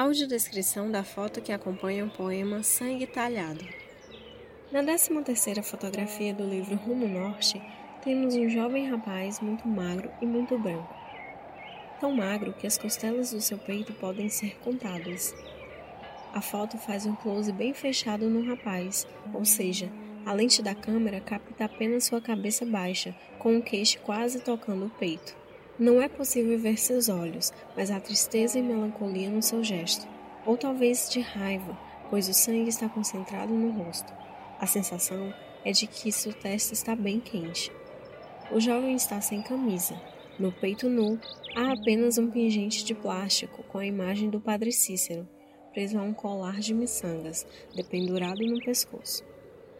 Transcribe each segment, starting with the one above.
Audiodescrição da foto que acompanha o poema Sangue Talhado. Na 13ª fotografia do livro Rumo Norte, temos um jovem rapaz muito magro e muito branco. Tão magro que as costelas do seu peito podem ser contadas. A foto faz um close bem fechado no rapaz, ou seja, a lente da câmera capta apenas sua cabeça baixa, com o queixo quase tocando o peito. Não é possível ver seus olhos, mas há tristeza e melancolia no seu gesto, ou talvez de raiva, pois o sangue está concentrado no rosto. A sensação é de que sua testa está bem quente. O jovem está sem camisa. No peito nu, há apenas um pingente de plástico com a imagem do Padre Cícero, preso a um colar de miçangas, dependurado no pescoço.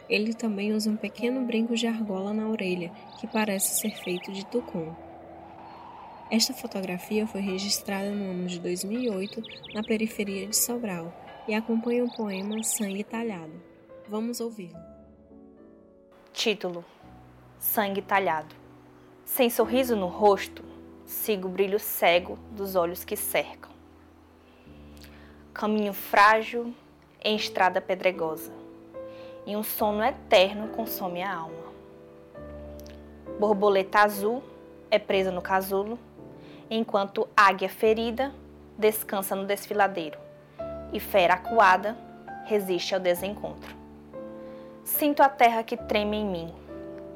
Ele também usa um pequeno brinco de argola na orelha, que parece ser feito de tucum. Esta fotografia foi registrada no ano de 2008 na periferia de Sobral e acompanha o poema Sangue Talhado. Vamos ouvi-lo. Título: Sangue Talhado. Sem sorriso no rosto, sigo o brilho cego dos olhos que cercam caminho frágil em estrada pedregosa, e um sono eterno consome a alma. Borboleta azul é presa no casulo, enquanto águia ferida descansa no desfiladeiro, e fera acuada resiste ao desencontro. Sinto a terra que treme em mim,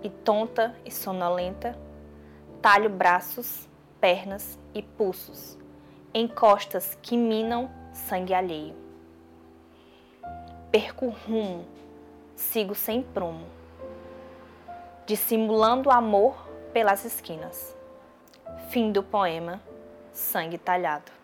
e tonta e sonolenta, talho braços, pernas e pulsos, em costas que minam sangue alheio. Perco rumo, sigo sem prumo, dissimulando amor pelas esquinas. Fim do poema Sangue Talhado.